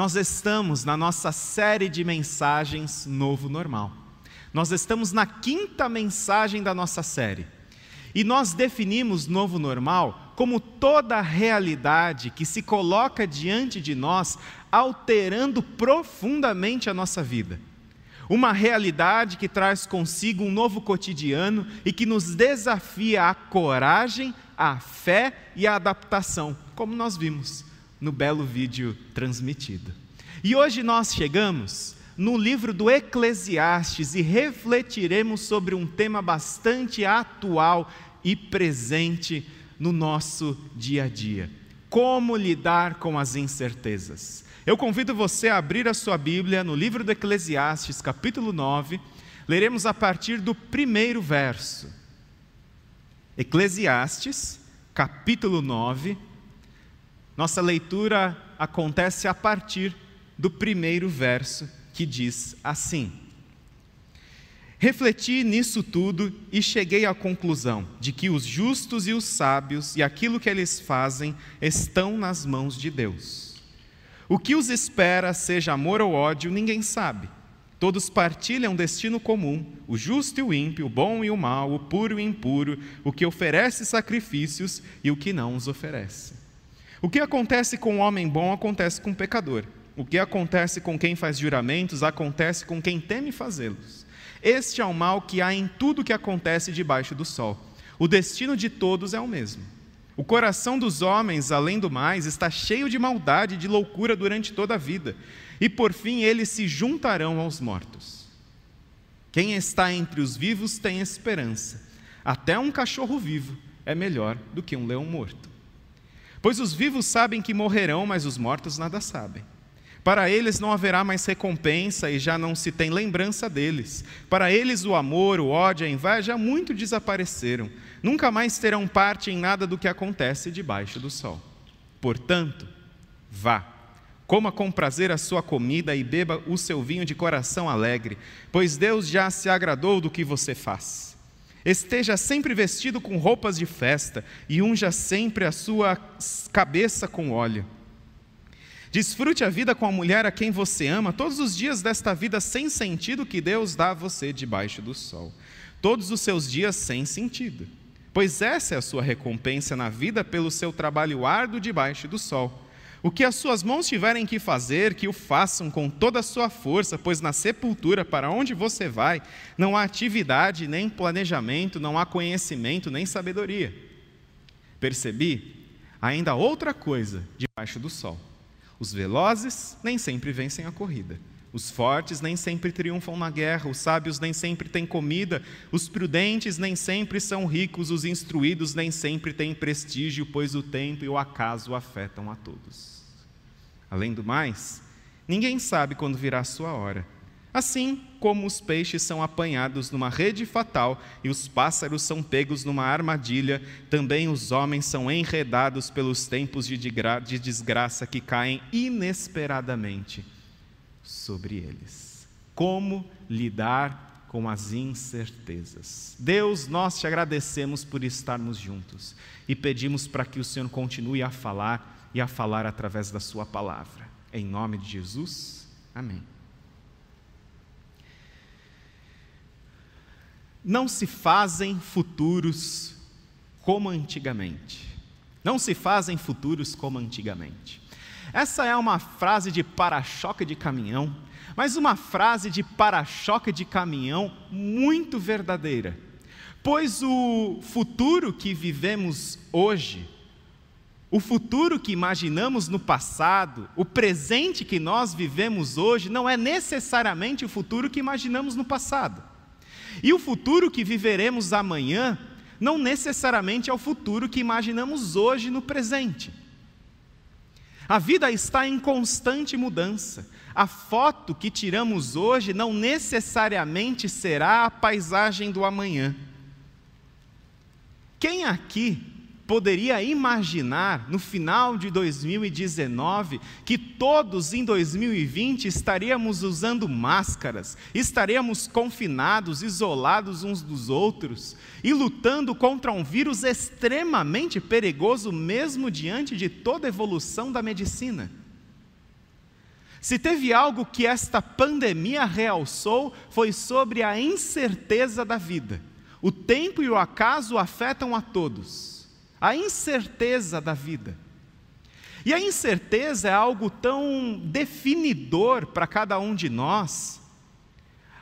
nós estamos na nossa série de mensagens Novo Normal. Nós estamos na quinta mensagem da nossa série. E nós definimos novo normal como toda realidade que se coloca diante de nós, alterando profundamente a nossa vida. Uma realidade que traz consigo um novo cotidiano e que nos desafia a coragem, a fé e a adaptação, como nós vimos no belo vídeo transmitido. E hoje nós chegamos no livro do Eclesiastes e refletiremos sobre um tema bastante atual e presente no nosso dia a dia: como lidar com as incertezas. Eu convido você a abrir a sua Bíblia no livro do Eclesiastes, capítulo 9, leremos a partir do primeiro verso. Eclesiastes, capítulo 9, nossa leitura acontece a partir do primeiro verso, que diz assim: Refleti nisso tudo e cheguei à conclusão de que os justos e os sábios e aquilo que eles fazem estão nas mãos de Deus. O que os espera, seja amor ou ódio, ninguém sabe. Todos partilham destino comum, o justo e o ímpio, o bom e o mal, o puro e o impuro, o que oferece sacrifícios e o que não os oferece. O que acontece com o homem bom acontece com o pecador. O que acontece com quem faz juramentos acontece com quem teme fazê-los. Este é o mal que há em tudo que acontece debaixo do sol. O destino de todos é o mesmo. O coração dos homens, além do mais, está cheio de maldade e de loucura durante toda a vida, e por fim eles se juntarão aos mortos. Quem está entre os vivos tem esperança. Até um cachorro vivo é melhor do que um leão morto. Pois os vivos sabem que morrerão, mas os mortos nada sabem. Para eles não haverá mais recompensa e já não se tem lembrança deles. Para eles o amor, o ódio, a inveja muito desapareceram. Nunca mais terão parte em nada do que acontece debaixo do sol. Portanto, vá, coma com prazer a sua comida e beba o seu vinho de coração alegre, pois Deus já se agradou do que você faz. Esteja sempre vestido com roupas de festa e unja sempre a sua cabeça com óleo Desfrute a vida com a mulher a quem você ama todos os dias desta vida sem sentido que Deus dá a você debaixo do sol. Todos os seus dias sem sentido. Pois essa é a sua recompensa na vida pelo seu trabalho árduo debaixo do sol. O que as suas mãos tiverem que fazer, que o façam com toda a sua força, pois na sepultura, para onde você vai, não há atividade, nem planejamento, não há conhecimento, nem sabedoria. Percebi ainda outra coisa debaixo do sol os velozes nem sempre vencem a corrida. Os fortes nem sempre triunfam na guerra, os sábios nem sempre têm comida, os prudentes nem sempre são ricos, os instruídos nem sempre têm prestígio, pois o tempo e o acaso afetam a todos. Além do mais, ninguém sabe quando virá a sua hora. Assim como os peixes são apanhados numa rede fatal e os pássaros são pegos numa armadilha, também os homens são enredados pelos tempos de desgraça que caem inesperadamente sobre eles. Como lidar com as incertezas? Deus, nós te agradecemos por estarmos juntos e pedimos para que o Senhor continue a falar e a falar através da Sua palavra. Em nome de Jesus, amém. Não se fazem futuros como antigamente. Não se fazem futuros como antigamente. Essa é uma frase de para-choque de caminhão, mas uma frase de para-choque de caminhão muito verdadeira. Pois o futuro que vivemos hoje, o futuro que imaginamos no passado, o presente que nós vivemos hoje, não é necessariamente o futuro que imaginamos no passado. E o futuro que viveremos amanhã não necessariamente é o futuro que imaginamos hoje no presente. A vida está em constante mudança. A foto que tiramos hoje não necessariamente será a paisagem do amanhã. Quem aqui poderia imaginar no final de 2019 que todos em 2020 estaríamos usando máscaras, estaríamos confinados, isolados uns dos outros e lutando contra um vírus extremamente perigoso, mesmo diante de toda a evolução da medicina? Se teve algo que esta pandemia realçou, foi sobre a incerteza da vida. O tempo e o acaso afetam a todos. A incerteza da vida. E a incerteza é algo tão definidor para cada um de nós,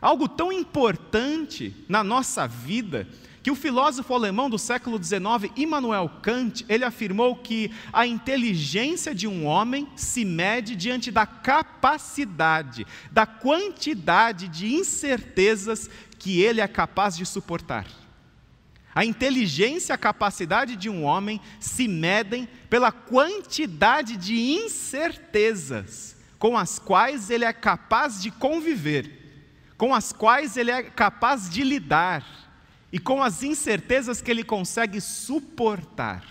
algo tão importante na nossa vida, que o filósofo alemão do século XIX, Immanuel Kant, ele afirmou que a inteligência de um homem se mede diante da capacidade, da quantidade de incertezas que ele é capaz de suportar. A inteligência e a capacidade de um homem se medem pela quantidade de incertezas com as quais ele é capaz de conviver, com as quais ele é capaz de lidar e com as incertezas que ele consegue suportar.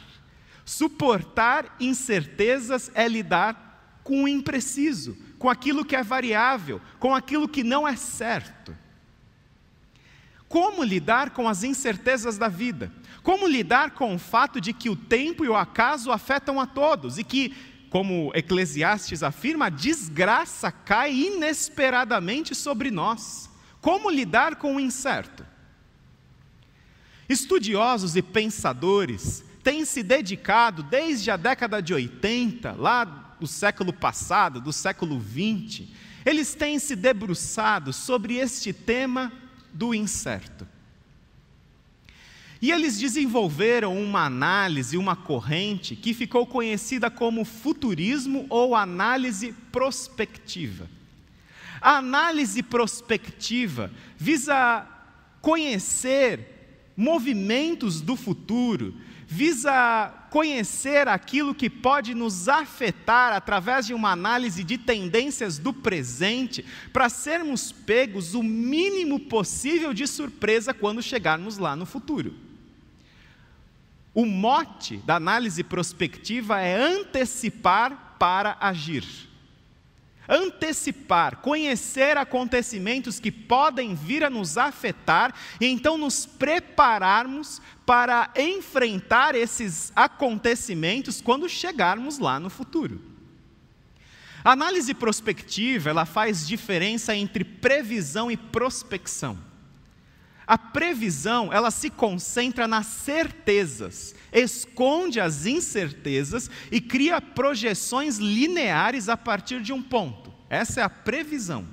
Suportar incertezas é lidar com o impreciso, com aquilo que é variável, com aquilo que não é certo. Como lidar com as incertezas da vida? Como lidar com o fato de que o tempo e o acaso afetam a todos e que, como Eclesiastes afirma, a desgraça cai inesperadamente sobre nós? Como lidar com o incerto? Estudiosos e pensadores têm se dedicado desde a década de 80, lá do século passado, do século 20, eles têm se debruçado sobre este tema do incerto. E eles desenvolveram uma análise, uma corrente que ficou conhecida como futurismo ou análise prospectiva. A análise prospectiva visa conhecer movimentos do futuro, visa conhecer aquilo que pode nos afetar através de uma análise de tendências do presente, para sermos pegos o mínimo possível de surpresa quando chegarmos lá no futuro. O mote da análise prospectiva é antecipar para agir antecipar, conhecer acontecimentos que podem vir a nos afetar e então nos prepararmos para enfrentar esses acontecimentos quando chegarmos lá no futuro. A análise prospectiva, ela faz diferença entre previsão e prospecção. A previsão, ela se concentra nas certezas, esconde as incertezas e cria projeções lineares a partir de um ponto. Essa é a previsão.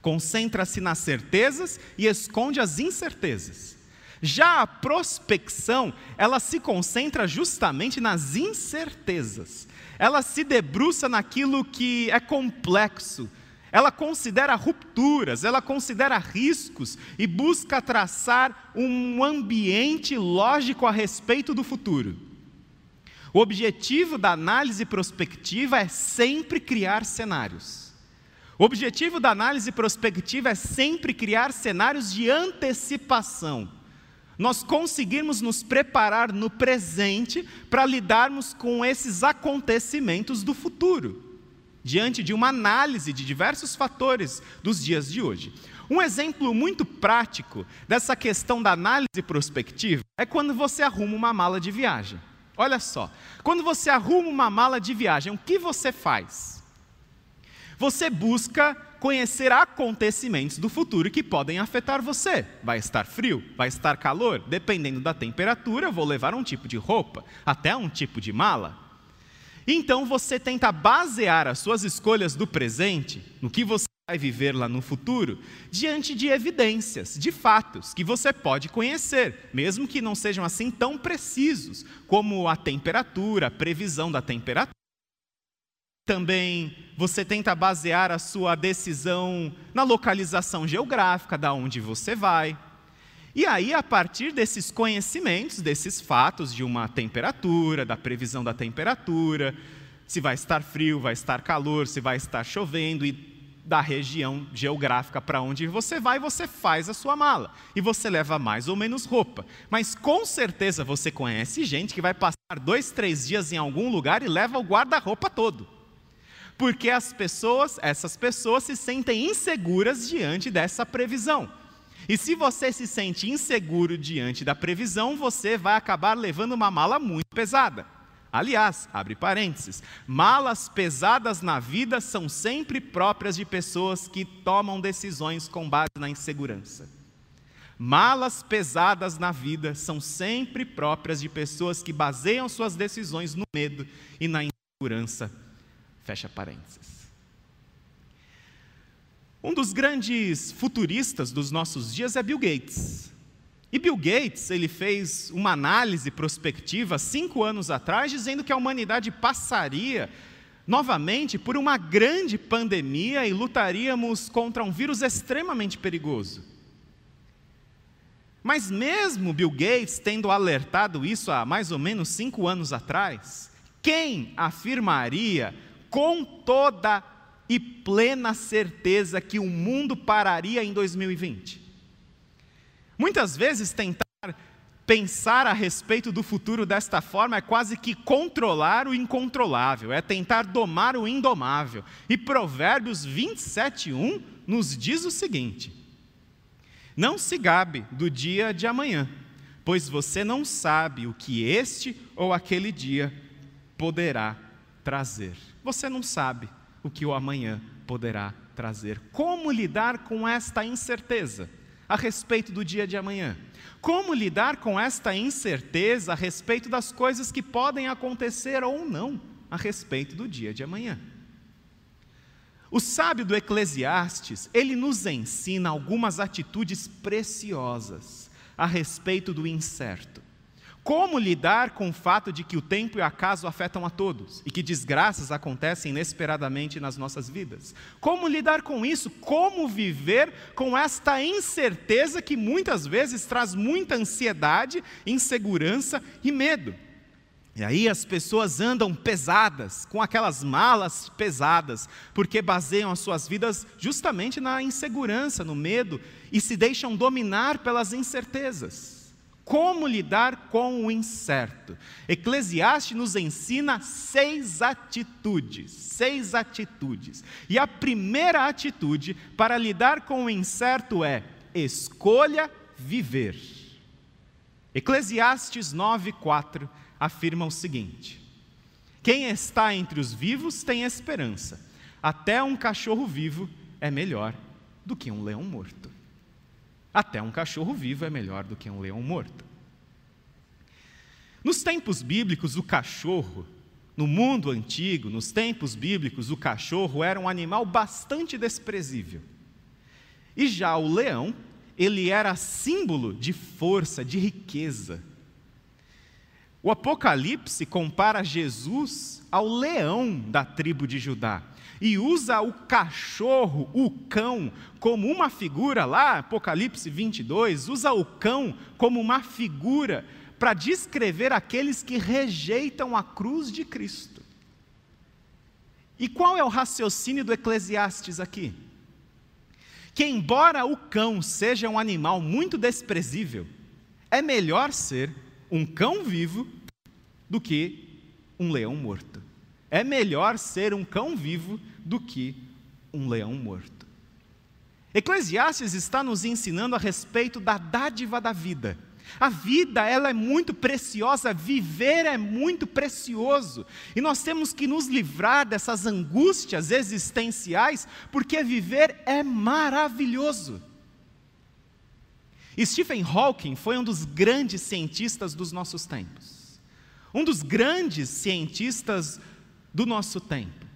Concentra-se nas certezas e esconde as incertezas. Já a prospecção, ela se concentra justamente nas incertezas. Ela se debruça naquilo que é complexo, ela considera rupturas, ela considera riscos e busca traçar um ambiente lógico a respeito do futuro. O objetivo da análise prospectiva é sempre criar cenários. O objetivo da análise prospectiva é sempre criar cenários de antecipação. Nós conseguirmos nos preparar no presente para lidarmos com esses acontecimentos do futuro diante de uma análise de diversos fatores dos dias de hoje. Um exemplo muito prático dessa questão da análise prospectiva é quando você arruma uma mala de viagem. Olha só, quando você arruma uma mala de viagem, o que você faz? Você busca conhecer acontecimentos do futuro que podem afetar você. Vai estar frio? Vai estar calor? Dependendo da temperatura, eu vou levar um tipo de roupa, até um tipo de mala. Então você tenta basear as suas escolhas do presente, no que você vai viver lá no futuro, diante de evidências, de fatos que você pode conhecer, mesmo que não sejam assim tão precisos, como a temperatura, a previsão da temperatura. Também você tenta basear a sua decisão na localização geográfica da onde você vai. E aí, a partir desses conhecimentos, desses fatos de uma temperatura, da previsão da temperatura, se vai estar frio, vai estar calor, se vai estar chovendo e da região geográfica para onde você vai, você faz a sua mala e você leva mais ou menos roupa. Mas com certeza você conhece gente que vai passar dois, três dias em algum lugar e leva o guarda-roupa todo. Porque as pessoas, essas pessoas se sentem inseguras diante dessa previsão. E se você se sente inseguro diante da previsão, você vai acabar levando uma mala muito pesada. Aliás, abre parênteses, malas pesadas na vida são sempre próprias de pessoas que tomam decisões com base na insegurança. Malas pesadas na vida são sempre próprias de pessoas que baseiam suas decisões no medo e na insegurança. Fecha parênteses. Um dos grandes futuristas dos nossos dias é Bill Gates. E Bill Gates, ele fez uma análise prospectiva cinco anos atrás, dizendo que a humanidade passaria novamente por uma grande pandemia e lutaríamos contra um vírus extremamente perigoso. Mas mesmo Bill Gates tendo alertado isso há mais ou menos cinco anos atrás, quem afirmaria com toda e plena certeza que o mundo pararia em 2020? Muitas vezes tentar pensar a respeito do futuro desta forma é quase que controlar o incontrolável, é tentar domar o indomável. E Provérbios 27:1 nos diz o seguinte: Não se gabe do dia de amanhã, pois você não sabe o que este ou aquele dia poderá trazer. Você não sabe o que o amanhã poderá trazer. Como lidar com esta incerteza? a respeito do dia de amanhã? Como lidar com esta incerteza a respeito das coisas que podem acontecer ou não a respeito do dia de amanhã? O sábio do Eclesiastes, ele nos ensina algumas atitudes preciosas a respeito do incerto. Como lidar com o fato de que o tempo e o acaso afetam a todos e que desgraças acontecem inesperadamente nas nossas vidas? Como lidar com isso? Como viver com esta incerteza que muitas vezes traz muita ansiedade, insegurança e medo? E aí as pessoas andam pesadas, com aquelas malas pesadas, porque baseiam as suas vidas justamente na insegurança, no medo e se deixam dominar pelas incertezas. Como lidar com o incerto? Eclesiastes nos ensina seis atitudes, seis atitudes. E a primeira atitude para lidar com o incerto é escolha viver. Eclesiastes 9:4 afirma o seguinte: Quem está entre os vivos tem esperança. Até um cachorro vivo é melhor do que um leão morto. Até um cachorro vivo é melhor do que um leão morto. Nos tempos bíblicos, o cachorro, no mundo antigo, nos tempos bíblicos, o cachorro era um animal bastante desprezível. E já o leão, ele era símbolo de força, de riqueza. O Apocalipse compara Jesus ao leão da tribo de Judá e usa o cachorro, o cão, como uma figura, lá, Apocalipse 22, usa o cão como uma figura para descrever aqueles que rejeitam a cruz de Cristo. E qual é o raciocínio do Eclesiastes aqui? Que, embora o cão seja um animal muito desprezível, é melhor ser um cão vivo do que um leão morto. É melhor ser um cão vivo do que um leão morto. Eclesiastes está nos ensinando a respeito da dádiva da vida. A vida, ela é muito preciosa, viver é muito precioso. E nós temos que nos livrar dessas angústias existenciais, porque viver é maravilhoso. Stephen Hawking foi um dos grandes cientistas dos nossos tempos. Um dos grandes cientistas do nosso tempo.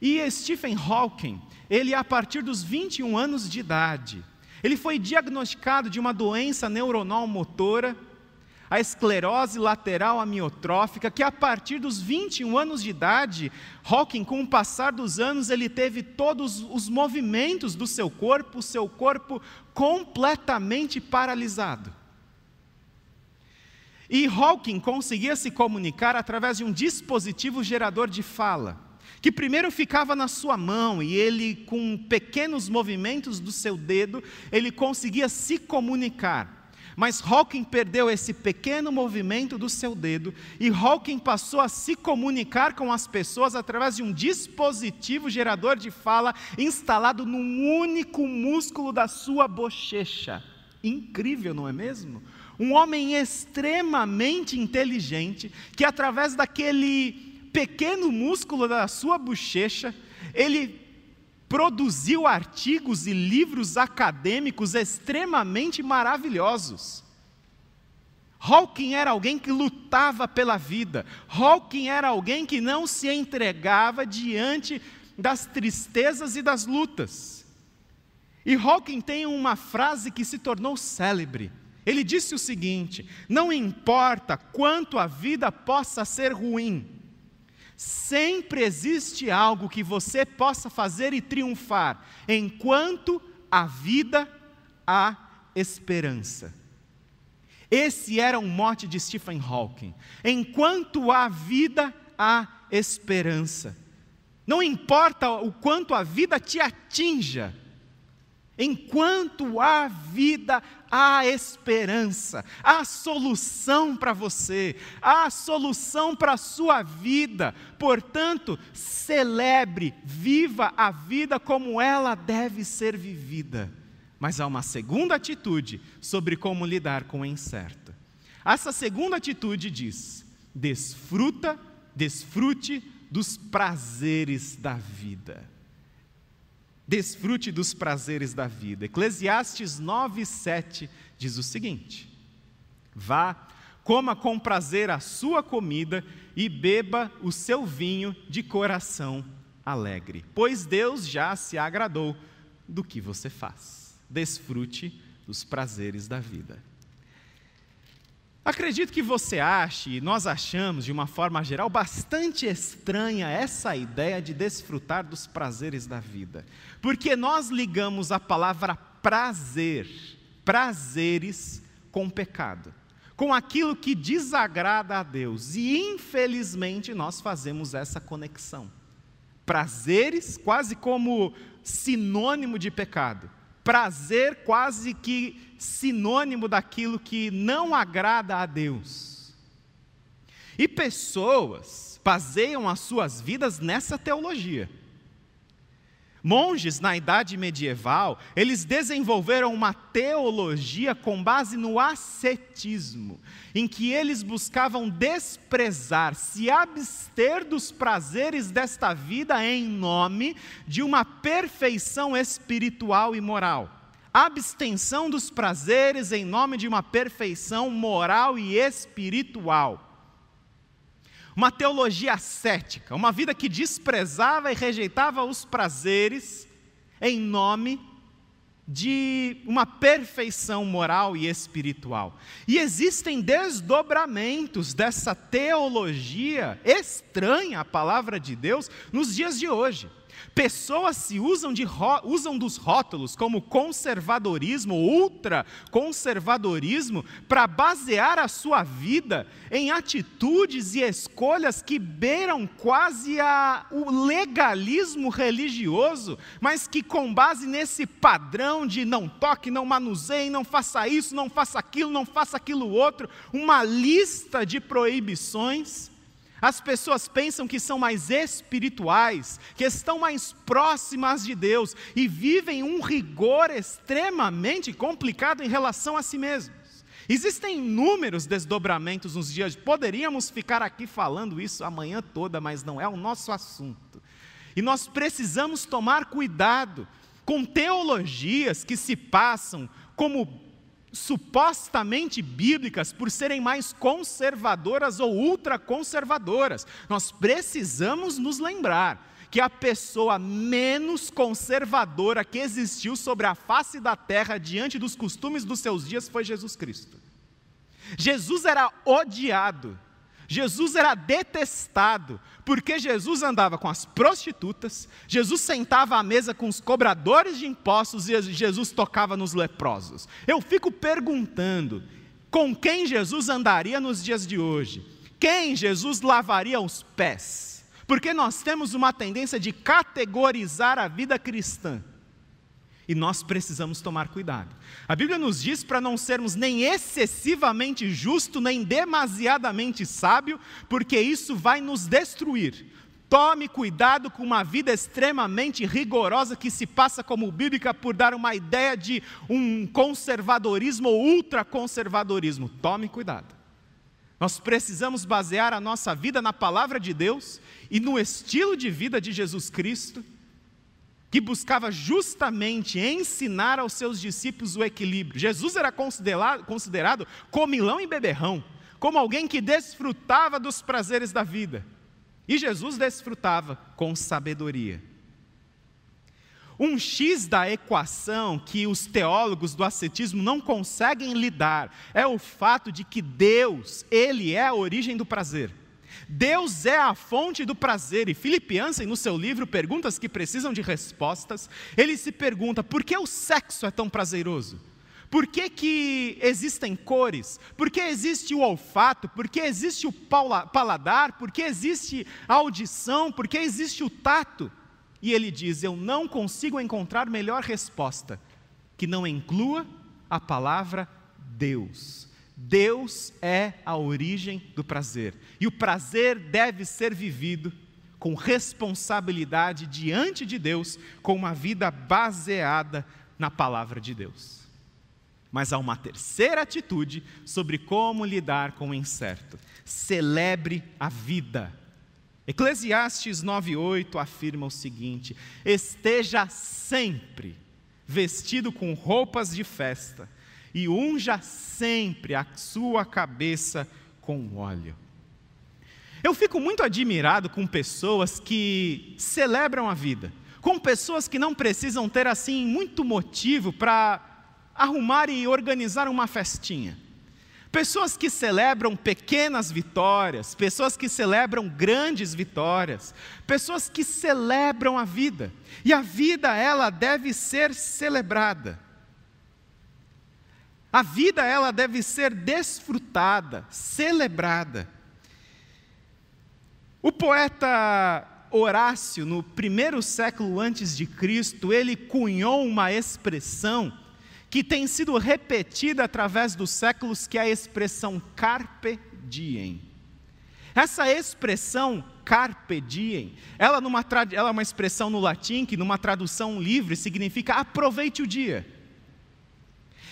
E Stephen Hawking, ele a partir dos 21 anos de idade, ele foi diagnosticado de uma doença neuronal motora, a esclerose lateral amiotrófica, que a partir dos 21 anos de idade, Hawking, com o passar dos anos, ele teve todos os movimentos do seu corpo, o seu corpo completamente paralisado. E Hawking conseguia se comunicar através de um dispositivo gerador de fala que primeiro ficava na sua mão e ele, com pequenos movimentos do seu dedo, ele conseguia se comunicar. Mas Hawking perdeu esse pequeno movimento do seu dedo e Hawking passou a se comunicar com as pessoas através de um dispositivo gerador de fala instalado num único músculo da sua bochecha. Incrível, não é mesmo? Um homem extremamente inteligente, que através daquele pequeno músculo da sua bochecha, ele produziu artigos e livros acadêmicos extremamente maravilhosos. Hawking era alguém que lutava pela vida. Hawking era alguém que não se entregava diante das tristezas e das lutas. E Hawking tem uma frase que se tornou célebre. Ele disse o seguinte: Não importa quanto a vida possa ser ruim, sempre existe algo que você possa fazer e triunfar, enquanto a vida há esperança. Esse era um mote de Stephen Hawking. Enquanto há vida, há esperança. Não importa o quanto a vida te atinja, enquanto há vida, há esperança, há solução para você, há solução para a sua vida. Portanto, celebre, viva a vida como ela deve ser vivida. Mas há uma segunda atitude sobre como lidar com o incerto. Essa segunda atitude diz: desfruta, desfrute dos prazeres da vida. Desfrute dos prazeres da vida. Eclesiastes 9, 7 diz o seguinte: Vá, coma com prazer a sua comida e beba o seu vinho de coração alegre, pois Deus já se agradou do que você faz desfrute dos prazeres da vida. Acredito que você ache, e nós achamos de uma forma geral, bastante estranha essa ideia de desfrutar dos prazeres da vida, porque nós ligamos a palavra prazer, prazeres, com pecado, com aquilo que desagrada a Deus, e infelizmente nós fazemos essa conexão. Prazeres, quase como sinônimo de pecado prazer quase que sinônimo daquilo que não agrada a Deus. E pessoas baseiam as suas vidas nessa teologia. Monges na idade medieval, eles desenvolveram uma teologia com base no ascetismo, em que eles buscavam desprezar, se abster dos prazeres desta vida em nome de uma perfeição espiritual e moral. Abstenção dos prazeres em nome de uma perfeição moral e espiritual uma teologia ascética, uma vida que desprezava e rejeitava os prazeres em nome de uma perfeição moral e espiritual. E existem desdobramentos dessa teologia estranha à palavra de Deus nos dias de hoje. Pessoas se usam, de, usam dos rótulos como conservadorismo, ultraconservadorismo, para basear a sua vida em atitudes e escolhas que beiram quase a, o legalismo religioso, mas que, com base nesse padrão de não toque, não manuseie, não faça isso, não faça aquilo, não faça aquilo outro, uma lista de proibições as pessoas pensam que são mais espirituais, que estão mais próximas de Deus e vivem um rigor extremamente complicado em relação a si mesmos. Existem inúmeros desdobramentos nos dias, poderíamos ficar aqui falando isso a manhã toda, mas não é o nosso assunto. E nós precisamos tomar cuidado com teologias que se passam como supostamente bíblicas por serem mais conservadoras ou ultraconservadoras. Nós precisamos nos lembrar que a pessoa menos conservadora que existiu sobre a face da terra diante dos costumes dos seus dias foi Jesus Cristo. Jesus era odiado Jesus era detestado, porque Jesus andava com as prostitutas, Jesus sentava à mesa com os cobradores de impostos e Jesus tocava nos leprosos. Eu fico perguntando: com quem Jesus andaria nos dias de hoje? Quem Jesus lavaria os pés? Porque nós temos uma tendência de categorizar a vida cristã e nós precisamos tomar cuidado. A Bíblia nos diz para não sermos nem excessivamente justo, nem demasiadamente sábio, porque isso vai nos destruir. Tome cuidado com uma vida extremamente rigorosa que se passa como bíblica por dar uma ideia de um conservadorismo ou ultraconservadorismo. Tome cuidado. Nós precisamos basear a nossa vida na palavra de Deus e no estilo de vida de Jesus Cristo, que buscava justamente ensinar aos seus discípulos o equilíbrio. Jesus era considerado, considerado comilão e beberrão, como alguém que desfrutava dos prazeres da vida. E Jesus desfrutava com sabedoria. Um X da equação que os teólogos do ascetismo não conseguem lidar é o fato de que Deus, Ele é a origem do prazer. Deus é a fonte do prazer, e Philip Yancey, no seu livro Perguntas que Precisam de Respostas, ele se pergunta por que o sexo é tão prazeroso? Por que, que existem cores? Por que existe o olfato? Por que existe o paladar? Por que existe a audição? Por que existe o tato? E ele diz: Eu não consigo encontrar melhor resposta que não inclua a palavra Deus. Deus é a origem do prazer. E o prazer deve ser vivido com responsabilidade diante de Deus, com uma vida baseada na palavra de Deus. Mas há uma terceira atitude sobre como lidar com o incerto. Celebre a vida. Eclesiastes 9:8 afirma o seguinte: Esteja sempre vestido com roupas de festa e unja sempre a sua cabeça com óleo. Eu fico muito admirado com pessoas que celebram a vida, com pessoas que não precisam ter assim muito motivo para arrumar e organizar uma festinha. Pessoas que celebram pequenas vitórias, pessoas que celebram grandes vitórias, pessoas que celebram a vida. E a vida, ela deve ser celebrada. A vida, ela deve ser desfrutada, celebrada. O poeta Horácio, no primeiro século antes de Cristo, ele cunhou uma expressão que tem sido repetida através dos séculos, que é a expressão carpe diem. Essa expressão carpe diem, ela, numa, ela é uma expressão no latim que, numa tradução livre, significa aproveite o dia.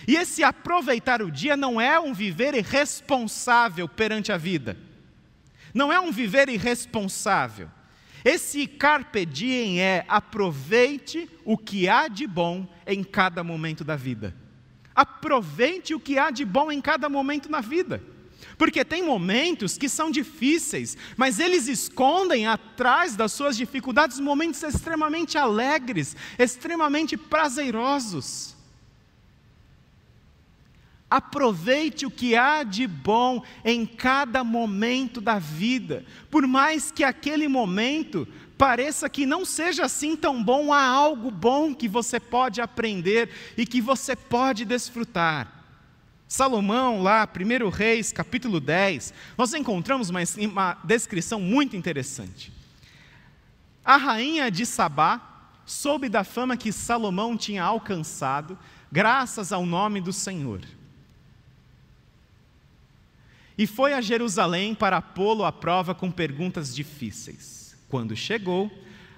E esse aproveitar o dia não é um viver irresponsável perante a vida, não é um viver irresponsável. Esse carpe diem é aproveite o que há de bom em cada momento da vida. Aproveite o que há de bom em cada momento na vida. Porque tem momentos que são difíceis, mas eles escondem atrás das suas dificuldades momentos extremamente alegres, extremamente prazerosos. Aproveite o que há de bom em cada momento da vida, por mais que aquele momento pareça que não seja assim tão bom, há algo bom que você pode aprender e que você pode desfrutar. Salomão, lá, 1 Reis, capítulo 10, nós encontramos uma, uma descrição muito interessante. A rainha de Sabá soube da fama que Salomão tinha alcançado, graças ao nome do Senhor e foi a Jerusalém para pô-lo à prova com perguntas difíceis. Quando chegou,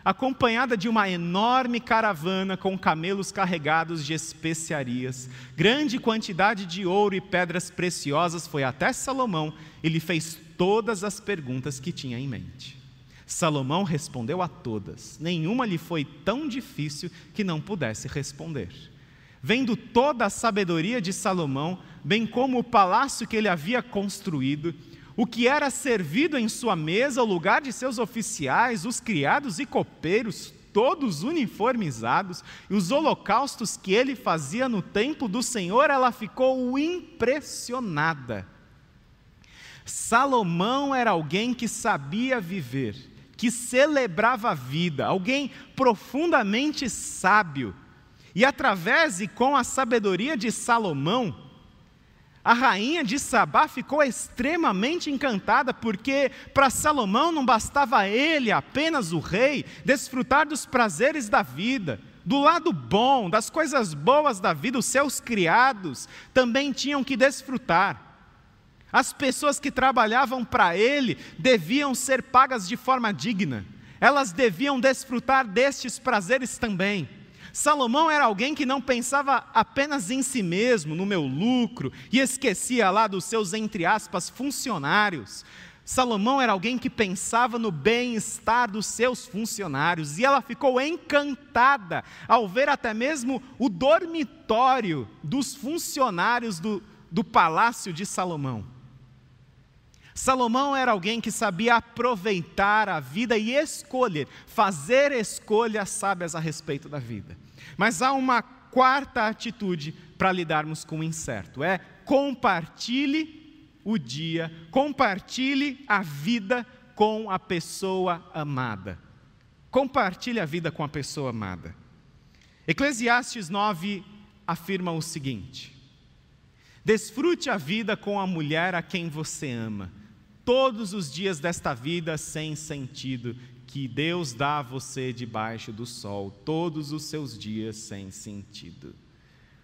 acompanhada de uma enorme caravana com camelos carregados de especiarias, grande quantidade de ouro e pedras preciosas, foi até Salomão e lhe fez todas as perguntas que tinha em mente. Salomão respondeu a todas, nenhuma lhe foi tão difícil que não pudesse responder. Vendo toda a sabedoria de Salomão, bem como o palácio que ele havia construído, o que era servido em sua mesa, o lugar de seus oficiais, os criados e copeiros, todos uniformizados, e os holocaustos que ele fazia no templo do Senhor, ela ficou impressionada. Salomão era alguém que sabia viver, que celebrava a vida, alguém profundamente sábio. E através e com a sabedoria de Salomão, a rainha de Sabá ficou extremamente encantada, porque para Salomão não bastava ele, apenas o rei, desfrutar dos prazeres da vida, do lado bom, das coisas boas da vida, os seus criados também tinham que desfrutar. As pessoas que trabalhavam para ele deviam ser pagas de forma digna. elas deviam desfrutar destes prazeres também. Salomão era alguém que não pensava apenas em si mesmo, no meu lucro, e esquecia lá dos seus, entre aspas, funcionários. Salomão era alguém que pensava no bem-estar dos seus funcionários, e ela ficou encantada ao ver até mesmo o dormitório dos funcionários do, do palácio de Salomão. Salomão era alguém que sabia aproveitar a vida e escolher, fazer escolhas sábias a respeito da vida. Mas há uma quarta atitude para lidarmos com o incerto: é compartilhe o dia, compartilhe a vida com a pessoa amada. Compartilhe a vida com a pessoa amada. Eclesiastes 9 afirma o seguinte: Desfrute a vida com a mulher a quem você ama todos os dias desta vida sem sentido que Deus dá a você debaixo do sol, todos os seus dias sem sentido.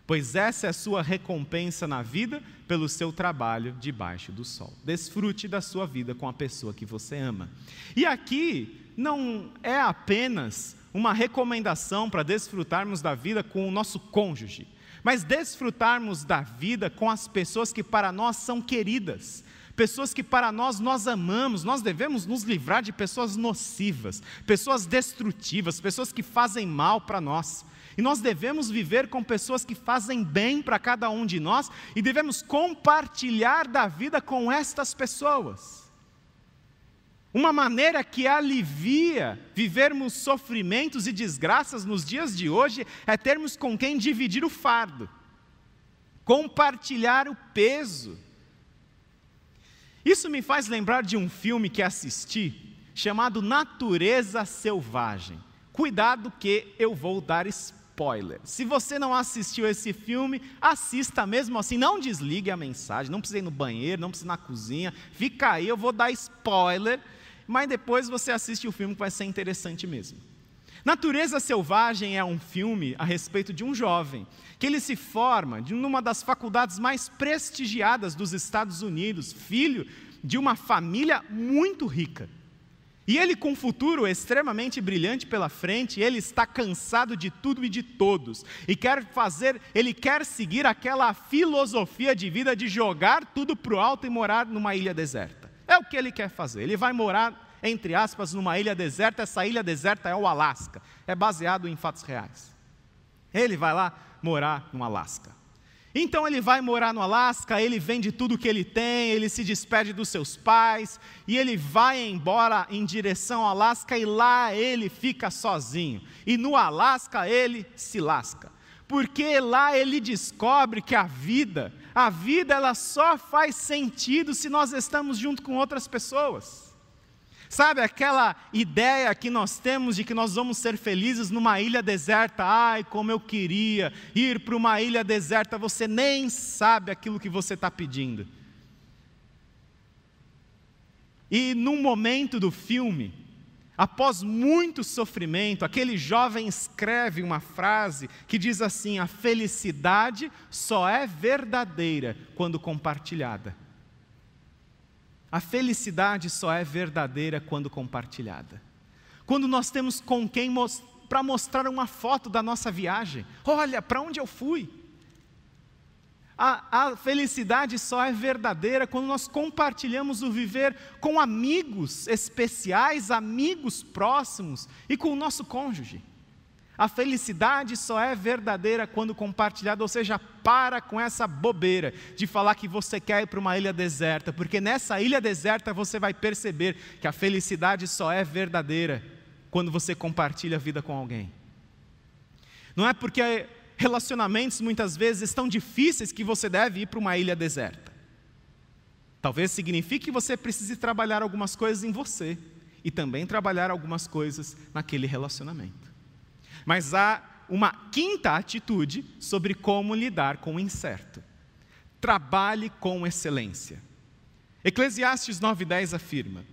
Pois essa é a sua recompensa na vida pelo seu trabalho debaixo do sol. Desfrute da sua vida com a pessoa que você ama. E aqui não é apenas uma recomendação para desfrutarmos da vida com o nosso cônjuge, mas desfrutarmos da vida com as pessoas que para nós são queridas, pessoas que para nós nós amamos, nós devemos nos livrar de pessoas nocivas, pessoas destrutivas, pessoas que fazem mal para nós. E nós devemos viver com pessoas que fazem bem para cada um de nós e devemos compartilhar da vida com estas pessoas. Uma maneira que alivia vivermos sofrimentos e desgraças nos dias de hoje é termos com quem dividir o fardo, compartilhar o peso. Isso me faz lembrar de um filme que assisti chamado Natureza Selvagem. Cuidado que eu vou dar spoiler. Se você não assistiu esse filme, assista mesmo assim, não desligue a mensagem, não precisa ir no banheiro, não precisa ir na cozinha, fica aí, eu vou dar spoiler, mas depois você assiste o filme que vai ser interessante mesmo. Natureza Selvagem é um filme a respeito de um jovem que ele se forma de uma das faculdades mais prestigiadas dos Estados Unidos, filho de uma família muito rica. E ele, com um futuro extremamente brilhante pela frente, ele está cansado de tudo e de todos. E quer fazer, ele quer seguir aquela filosofia de vida de jogar tudo para o alto e morar numa ilha deserta. É o que ele quer fazer. Ele vai morar entre aspas, numa ilha deserta. Essa ilha deserta é o Alasca, é baseado em fatos reais. Ele vai lá morar no Alasca. Então ele vai morar no Alasca, ele vende tudo que ele tem, ele se despede dos seus pais e ele vai embora em direção ao Alasca e lá ele fica sozinho. E no Alasca ele se lasca. Porque lá ele descobre que a vida, a vida ela só faz sentido se nós estamos junto com outras pessoas. Sabe aquela ideia que nós temos de que nós vamos ser felizes numa ilha deserta? Ai, como eu queria ir para uma ilha deserta, você nem sabe aquilo que você está pedindo. E num momento do filme, após muito sofrimento, aquele jovem escreve uma frase que diz assim: A felicidade só é verdadeira quando compartilhada. A felicidade só é verdadeira quando compartilhada. Quando nós temos com quem para mostrar uma foto da nossa viagem. Olha, para onde eu fui? A, a, felicidade só é verdadeira quando nós compartilhamos o viver com amigos especiais, amigos próximos e com o nosso cônjuge. A felicidade só é verdadeira quando compartilhada, ou seja, para com essa bobeira de falar que você quer ir para uma ilha deserta, porque nessa ilha deserta você vai perceber que a felicidade só é verdadeira quando você compartilha a vida com alguém. Não é porque relacionamentos muitas vezes estão difíceis que você deve ir para uma ilha deserta. Talvez signifique que você precise trabalhar algumas coisas em você e também trabalhar algumas coisas naquele relacionamento. Mas há uma quinta atitude sobre como lidar com o incerto. Trabalhe com excelência. Eclesiastes 9:10 afirma: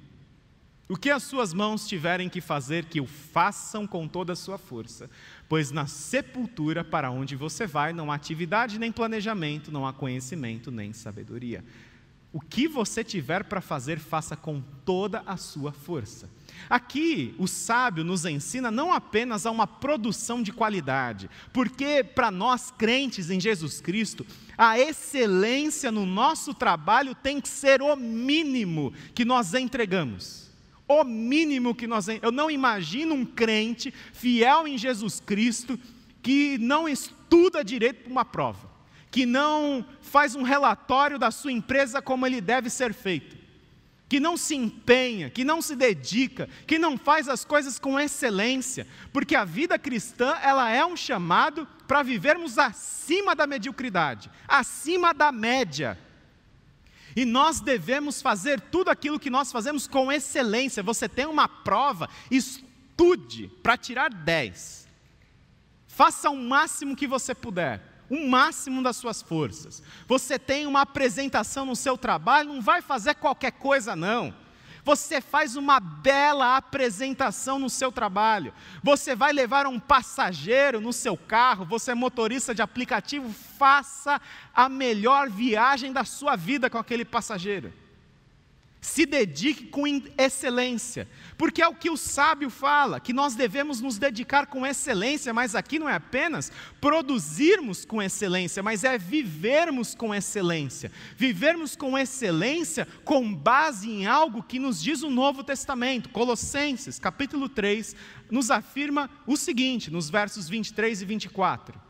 O que as suas mãos tiverem que fazer, que o façam com toda a sua força, pois na sepultura para onde você vai não há atividade nem planejamento, não há conhecimento nem sabedoria. O que você tiver para fazer, faça com toda a sua força. Aqui, o sábio nos ensina não apenas a uma produção de qualidade, porque para nós crentes em Jesus Cristo, a excelência no nosso trabalho tem que ser o mínimo que nós entregamos. O mínimo que nós. Eu não imagino um crente fiel em Jesus Cristo que não estuda direito para uma prova, que não faz um relatório da sua empresa como ele deve ser feito que não se empenha, que não se dedica, que não faz as coisas com excelência, porque a vida cristã, ela é um chamado para vivermos acima da mediocridade, acima da média. E nós devemos fazer tudo aquilo que nós fazemos com excelência. Você tem uma prova, estude para tirar 10. Faça o máximo que você puder o máximo das suas forças. Você tem uma apresentação no seu trabalho, não vai fazer qualquer coisa, não. Você faz uma bela apresentação no seu trabalho. Você vai levar um passageiro no seu carro, você é motorista de aplicativo, faça a melhor viagem da sua vida com aquele passageiro se dedique com excelência, porque é o que o sábio fala, que nós devemos nos dedicar com excelência, mas aqui não é apenas produzirmos com excelência, mas é vivermos com excelência. Vivermos com excelência com base em algo que nos diz o Novo Testamento. Colossenses, capítulo 3, nos afirma o seguinte, nos versos 23 e 24: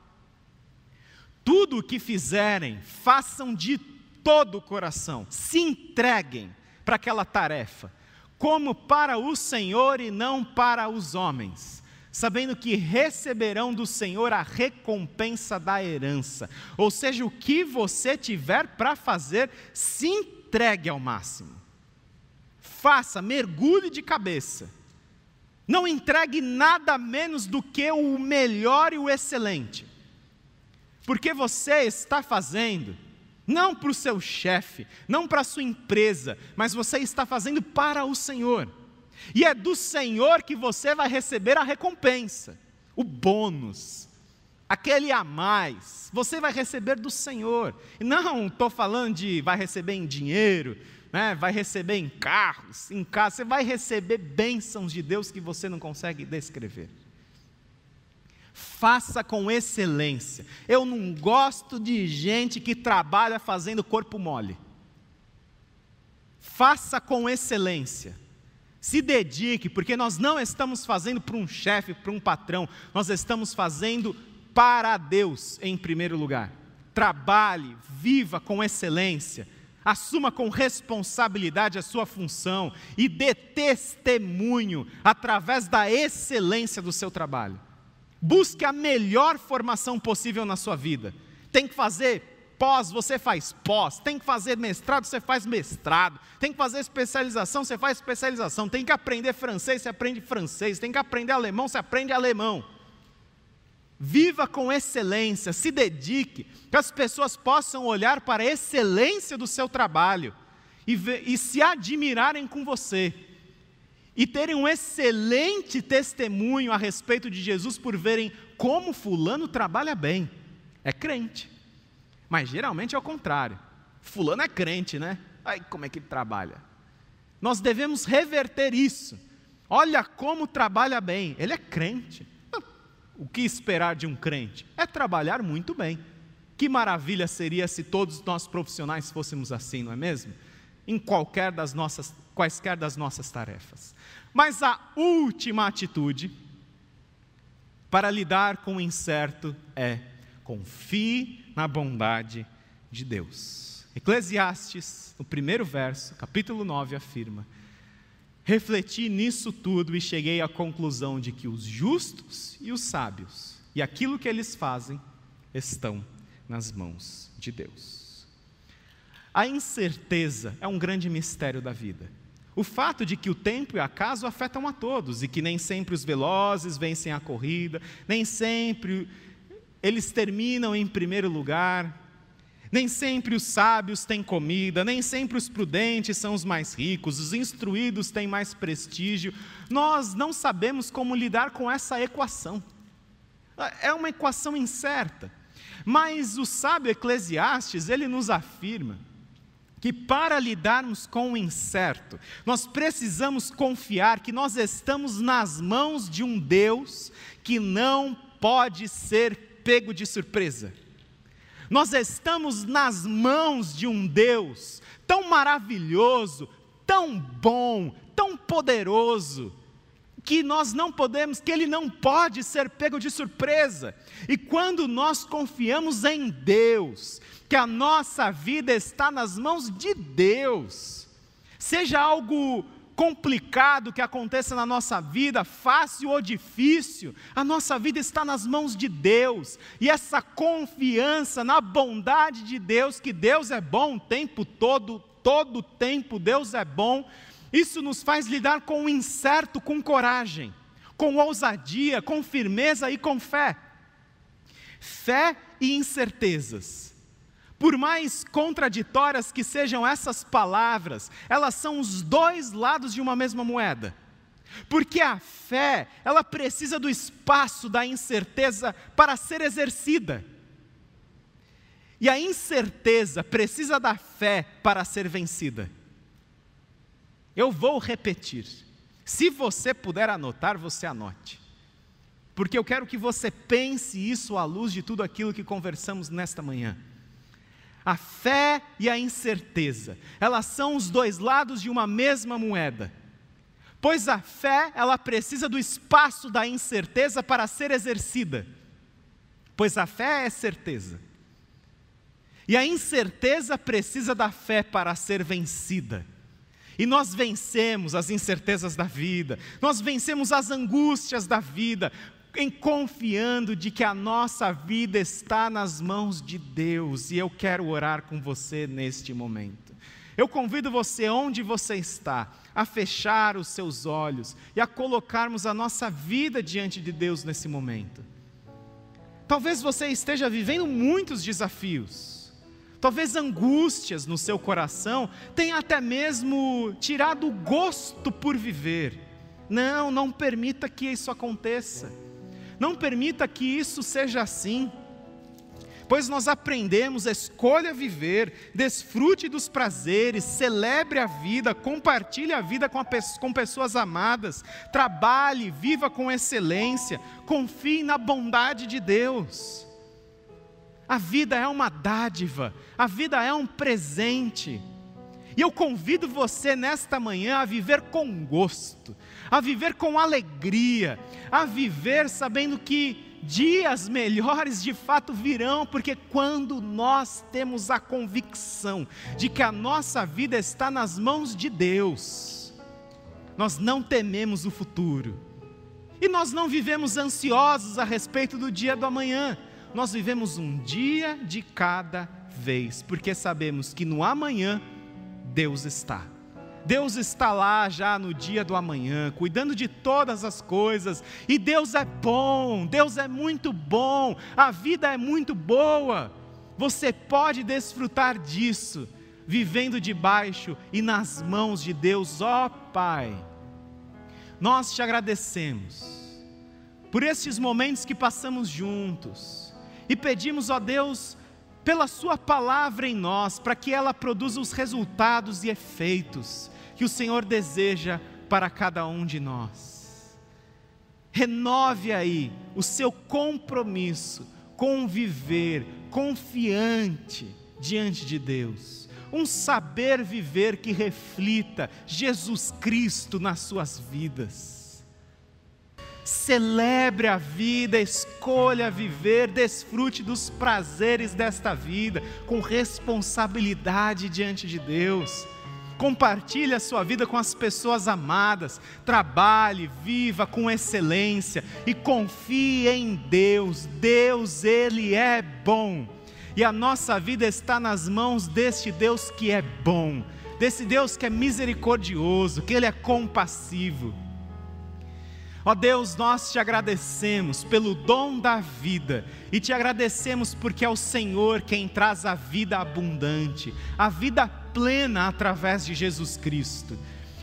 Tudo o que fizerem, façam de todo o coração, se entreguem para aquela tarefa, como para o Senhor e não para os homens, sabendo que receberão do Senhor a recompensa da herança. Ou seja, o que você tiver para fazer, se entregue ao máximo. Faça, mergulhe de cabeça. Não entregue nada menos do que o melhor e o excelente. Porque você está fazendo não para o seu chefe, não para a sua empresa, mas você está fazendo para o Senhor. E é do Senhor que você vai receber a recompensa, o bônus, aquele a mais. Você vai receber do Senhor. Não estou falando de vai receber em dinheiro, né, vai receber em carros, em casa. Você vai receber bênçãos de Deus que você não consegue descrever faça com excelência. Eu não gosto de gente que trabalha fazendo corpo mole. Faça com excelência. Se dedique, porque nós não estamos fazendo para um chefe, para um patrão, nós estamos fazendo para Deus em primeiro lugar. Trabalhe, viva com excelência, assuma com responsabilidade a sua função e dê testemunho através da excelência do seu trabalho. Busque a melhor formação possível na sua vida. Tem que fazer pós, você faz pós. Tem que fazer mestrado, você faz mestrado. Tem que fazer especialização, você faz especialização. Tem que aprender francês, você aprende francês. Tem que aprender alemão, você aprende alemão. Viva com excelência, se dedique, que as pessoas possam olhar para a excelência do seu trabalho e, e se admirarem com você e terem um excelente testemunho a respeito de Jesus por verem como Fulano trabalha bem. É crente. Mas geralmente é o contrário. Fulano é crente, né? Ai, como é que ele trabalha? Nós devemos reverter isso. Olha como trabalha bem. Ele é crente. Ah, o que esperar de um crente? É trabalhar muito bem. Que maravilha seria se todos nós profissionais fôssemos assim, não é mesmo? Em qualquer das nossas, quaisquer das nossas tarefas. Mas a última atitude para lidar com o incerto é confie na bondade de Deus. Eclesiastes, no primeiro verso, capítulo 9, afirma: Refleti nisso tudo e cheguei à conclusão de que os justos e os sábios, e aquilo que eles fazem, estão nas mãos de Deus. A incerteza é um grande mistério da vida. O fato de que o tempo e acaso afetam a todos e que nem sempre os velozes vencem a corrida, nem sempre eles terminam em primeiro lugar, nem sempre os sábios têm comida, nem sempre os prudentes são os mais ricos, os instruídos têm mais prestígio. Nós não sabemos como lidar com essa equação. É uma equação incerta. Mas o sábio Eclesiastes, ele nos afirma que para lidarmos com o incerto, nós precisamos confiar que nós estamos nas mãos de um Deus que não pode ser pego de surpresa. Nós estamos nas mãos de um Deus tão maravilhoso, tão bom, tão poderoso, que nós não podemos, que ele não pode ser pego de surpresa. E quando nós confiamos em Deus, que a nossa vida está nas mãos de Deus. Seja algo complicado que aconteça na nossa vida, fácil ou difícil, a nossa vida está nas mãos de Deus. E essa confiança na bondade de Deus, que Deus é bom o tempo todo, todo o tempo Deus é bom, isso nos faz lidar com o incerto com coragem, com ousadia, com firmeza e com fé. Fé e incertezas por mais contraditórias que sejam essas palavras, elas são os dois lados de uma mesma moeda. Porque a fé, ela precisa do espaço da incerteza para ser exercida. E a incerteza precisa da fé para ser vencida. Eu vou repetir. Se você puder anotar, você anote. Porque eu quero que você pense isso à luz de tudo aquilo que conversamos nesta manhã. A fé e a incerteza, elas são os dois lados de uma mesma moeda. Pois a fé, ela precisa do espaço da incerteza para ser exercida. Pois a fé é certeza. E a incerteza precisa da fé para ser vencida. E nós vencemos as incertezas da vida, nós vencemos as angústias da vida, em confiando de que a nossa vida está nas mãos de Deus, e eu quero orar com você neste momento. Eu convido você, onde você está, a fechar os seus olhos e a colocarmos a nossa vida diante de Deus nesse momento. Talvez você esteja vivendo muitos desafios, talvez angústias no seu coração tenha até mesmo tirado o gosto por viver. Não, não permita que isso aconteça. Não permita que isso seja assim. Pois nós aprendemos, escolha viver, desfrute dos prazeres, celebre a vida, compartilhe a vida com, a, com pessoas amadas, trabalhe, viva com excelência, confie na bondade de Deus. A vida é uma dádiva, a vida é um presente. E eu convido você nesta manhã a viver com gosto, a viver com alegria, a viver sabendo que dias melhores de fato virão, porque quando nós temos a convicção de que a nossa vida está nas mãos de Deus, nós não tememos o futuro. E nós não vivemos ansiosos a respeito do dia do amanhã. Nós vivemos um dia de cada vez, porque sabemos que no amanhã Deus está. Deus está lá já no dia do amanhã, cuidando de todas as coisas, e Deus é bom, Deus é muito bom, a vida é muito boa. Você pode desfrutar disso, vivendo debaixo e nas mãos de Deus, ó Pai. Nós te agradecemos por estes momentos que passamos juntos e pedimos, ó Deus, pela Sua palavra em nós, para que ela produza os resultados e efeitos que o Senhor deseja para cada um de nós. Renove aí o seu compromisso com viver confiante diante de Deus, um saber viver que reflita Jesus Cristo nas suas vidas Celebre a vida, escolha viver, desfrute dos prazeres desta vida com responsabilidade diante de Deus. Compartilhe a sua vida com as pessoas amadas, trabalhe, viva com excelência e confie em Deus. Deus, Ele é bom. E a nossa vida está nas mãos deste Deus que é bom, desse Deus que é misericordioso, que Ele é compassivo. Ó Deus, nós te agradecemos pelo dom da vida e te agradecemos porque é o Senhor quem traz a vida abundante, a vida plena através de Jesus Cristo.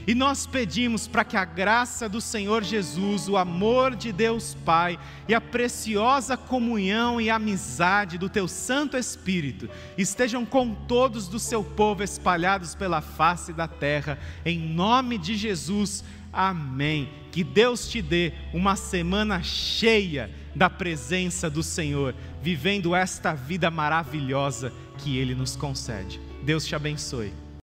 E nós pedimos para que a graça do Senhor Jesus, o amor de Deus Pai e a preciosa comunhão e amizade do Teu Santo Espírito estejam com todos do Seu povo espalhados pela face da terra, em nome de Jesus. Amém. Que Deus te dê uma semana cheia da presença do Senhor, vivendo esta vida maravilhosa que Ele nos concede. Deus te abençoe.